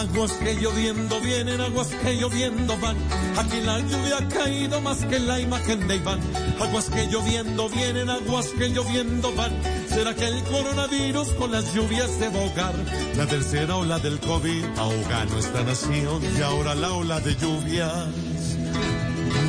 Aguas que lloviendo vienen, aguas que lloviendo van. Aquí la lluvia ha caído más que la imagen de Iván. Aguas que lloviendo vienen, aguas que lloviendo van. ¿Será que el coronavirus con las lluvias se va La tercera ola del COVID ahoga nuestra nación y ahora la ola de lluvias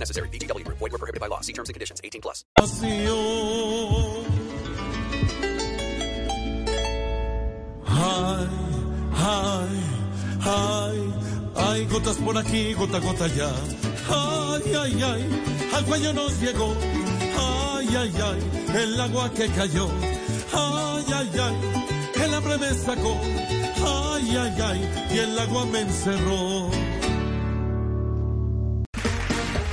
necessary. VGW. Void were prohibited by law. See terms and conditions. 18 plus. Ay, ay, ay, ay, gotas por aquí, gota, gota allá. Ay, ay, ay, al cuello nos llegó. Ay, ay, ay, el agua que cayó. Ay, ay, ay el hambre me sacó, ay, ay, ay, y el agua me encerró.